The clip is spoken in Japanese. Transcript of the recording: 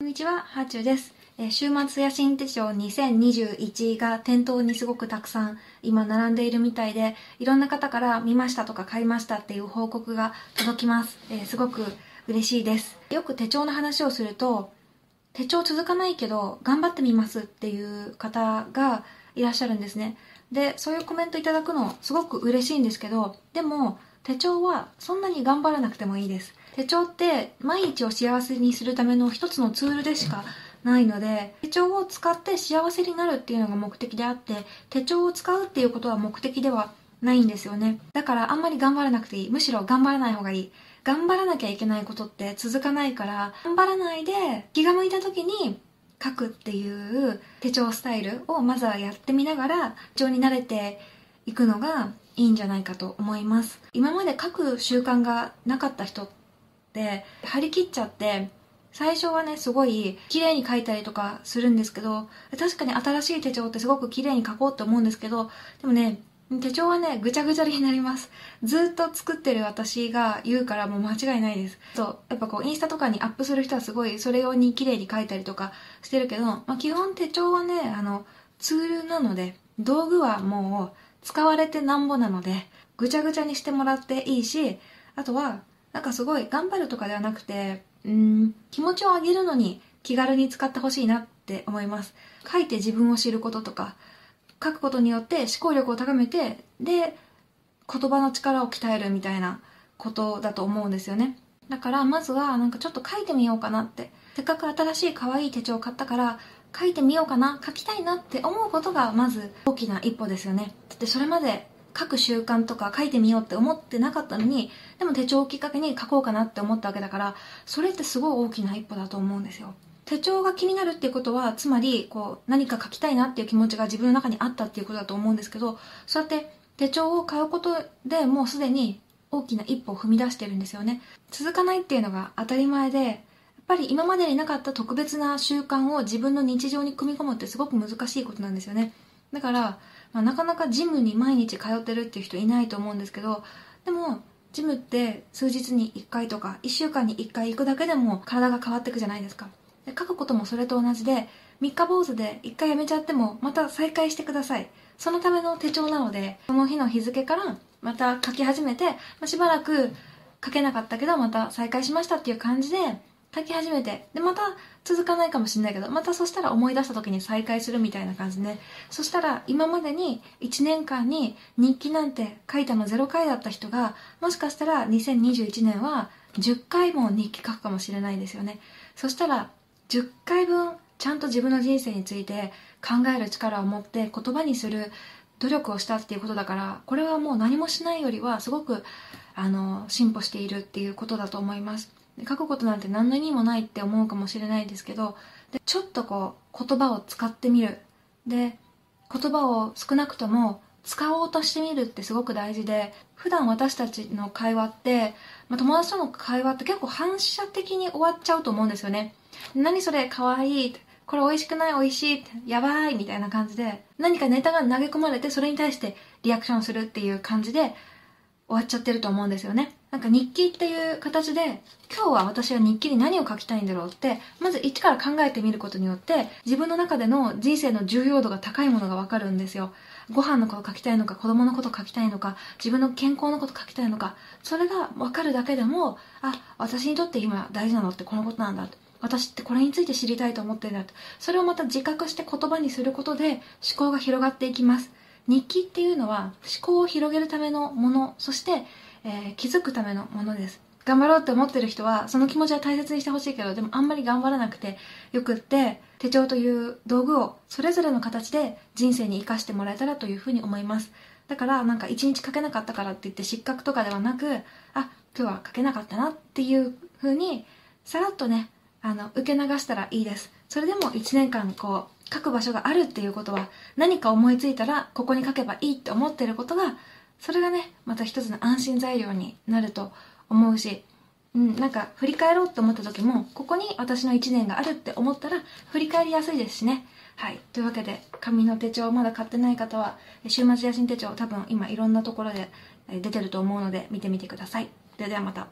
こんにちは、ハーチューです。週末野心手帳2021が店頭にすごくたくさん今並んでいるみたいで、いろんな方から見ましたとか買いましたっていう報告が届きます。すごく嬉しいです。よく手帳の話をすると、手帳続かないけど頑張ってみますっていう方がいらっしゃるんですね。で、そういうコメントいただくのすごく嬉しいんですけど、でも手帳はそんなに頑張らなくてもいいです。手帳って毎日を幸せにするための一つのツールでしかないので、手帳を使って幸せになるっていうのが目的であって、手帳を使うっていうことは目的ではないんですよね。だからあんまり頑張らなくていい。むしろ頑張らない方がいい。頑張らなきゃいけないことって続かないから、頑張らないで気が向いた時に書くっていう手帳スタイルをまずはやってみながら手帳に慣れていくのがいいんじゃないかと思います今まで書く習慣がなかった人って張り切っちゃって最初はねすごい綺麗に書いたりとかするんですけど確かに新しい手帳ってすごく綺麗に書こうって思うんですけどでもね手帳はねぐちゃぐちゃになります。ずっと作ってる私が言うからもう間違いないです。そうやっぱこうインスタとかにアップする人はすごいそれ用に綺麗に書いたりとかしてるけど、まあ、基本手帳はねあのツールなので道具はもう使われてなんぼなのでぐちゃぐちゃにしてもらっていいしあとはなんかすごい頑張るとかではなくてうん気持ちを上げるのに気軽に使ってほしいなって思います。書いて自分を知ることとか書くことによって思考力を高めてで言葉の力を鍛えるみたいなことだと思うんですよね。だからまずはなんかちょっと書いてみようかなって。せっかく新しい可愛い手帳を買ったから書いてみようかな書きたいなって思うことがまず大きな一歩ですよね。だってそれまで書く習慣とか書いてみようって思ってなかったのにでも手帳をきっかけに書こうかなって思ったわけだからそれってすごい大きな一歩だと思うんですよ。手帳が気になるっていうことはつまりこう何か書きたいなっていう気持ちが自分の中にあったっていうことだと思うんですけどそうやって手帳を買うことでもうすでに大きな一歩を踏み出してるんですよね。続かないっていうのが当たり前でやっぱり今までになかった特別な習慣を自分の日常に組み込むってすごく難しいことなんですよね。だから、まあ、なかなかジムに毎日通ってるっていう人いないと思うんですけどでもジムって数日に1回とか1週間に1回行くだけでも体が変わっていくじゃないですか。で書くこともそれと同じで三日坊主で1回やめちゃってもまた再開してください。そのための手帳なのでその日の日付からまた書き始めて、まあ、しばらく書けなかったけどまた再開しましたっていう感じで書き始めて。でまた続かないかもしれないけどまたそしたら思い出した時に再開するみたいな感じでそしたら今までに1年間に日記なんて書いたの0回だった人がもしかしたら2021年は10回も日記書くかもしれないですよね。そしたら10回分ちゃんと自分の人生について考える力を持って言葉にする努力をしたっていうことだからこれはもう何もしないよりはすごくあの進歩しているっていうことだと思います。で書くことなんて何の意味もないって思うかもしれないですけどでちょっとこう言葉を使ってみる。で言葉を少なくとも使おうとしてみるってすごく大事で普段私たちの会話って、まあ、友達との会話って結構反射的に終わっちゃうと思うんですよね。何それかわいいこれ美味しくない美味しいやばいみたいな感じで何かネタが投げ込まれてそれに対してリアクションするっていう感じで終わっちゃってると思うんですよね。なんか日記っていう形で今日は私は日記に何を書きたいんだろうってまず一から考えてみることによって自分の中での人生の重要度が高いものがわかるんですよ。ご飯のこと書きたいのか子供のこと書きたいのか自分の健康のこと書きたいのかそれが分かるだけでもあ私にとって今大事なのってこのことなんだ私ってこれについて知りたいと思ってるんだとそれをまた自覚して言葉にすることで思考が広がっていきます。日記っていうのは思考を広げるためのものそして、えー気づくためのものです。頑張ろうって思ってる人はその気持ちは大切にしてほしいけどでもあんまり頑張らなくてよくって手帳という道具をそれぞれの形で人生に生かしてもらえたらというふうに思います。だからなんか一日書けなかったからって言って失格とかではなくあ今日は書けなかったなっていうふうにさらっとねあの受け流したらいいです。それでも1年間こう書く場所があるっていうことは何か思いついたらここに書けばいいって思ってることがそれがねまた一つの安心材料になると思うし、うん、なんか振り返ろうと思った時もここに私の1年があるって思ったら振り返りやすいですしね。はい。というわけで紙の手帳まだ買ってない方は週末野心手帳多分今いろんなところで出てると思うので見てみてください。ではではまた。